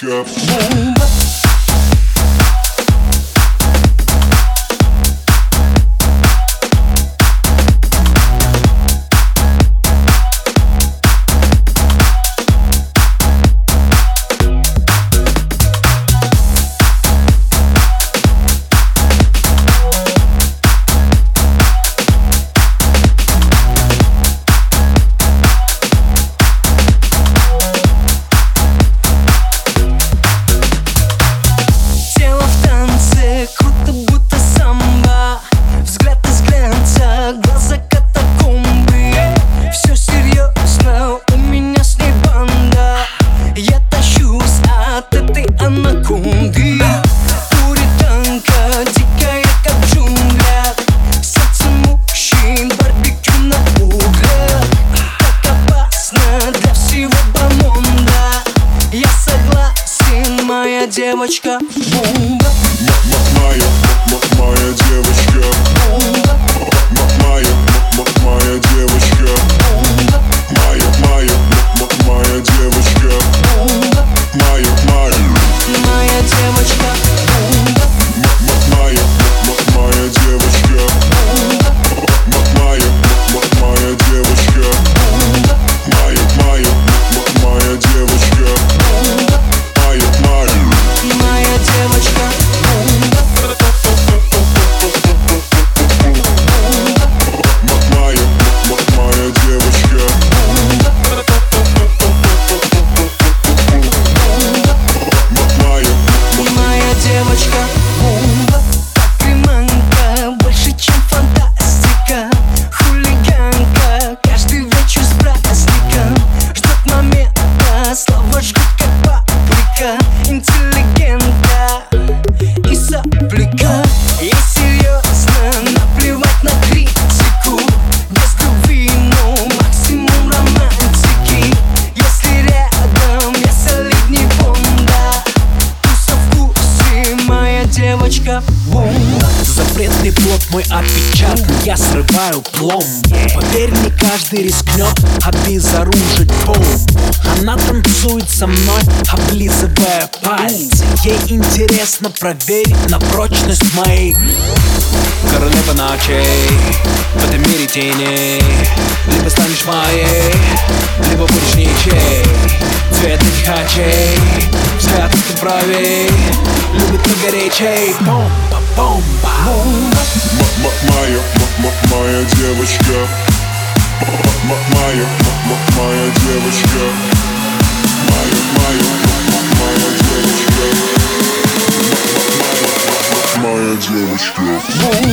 девочка девочка. Моя, моя девочка. Моя, моя девочка мой отпечатан Я срываю пломб Поверь, не каждый рискнет Обезоружить бомб Она танцует со мной Облизывая пальцы. Ей интересно проверить на прочность моей. Королева ночей В этом мире теней Либо станешь моей Либо будешь ничей Цвет этих очей Взгляд ты правей. Любит погорячей Бомба, бомба! М- Моя, м- моя девочка. М- Моя, м- моя девочка. Моя, моя, м- моя девочка. М- Моя девочка. бомба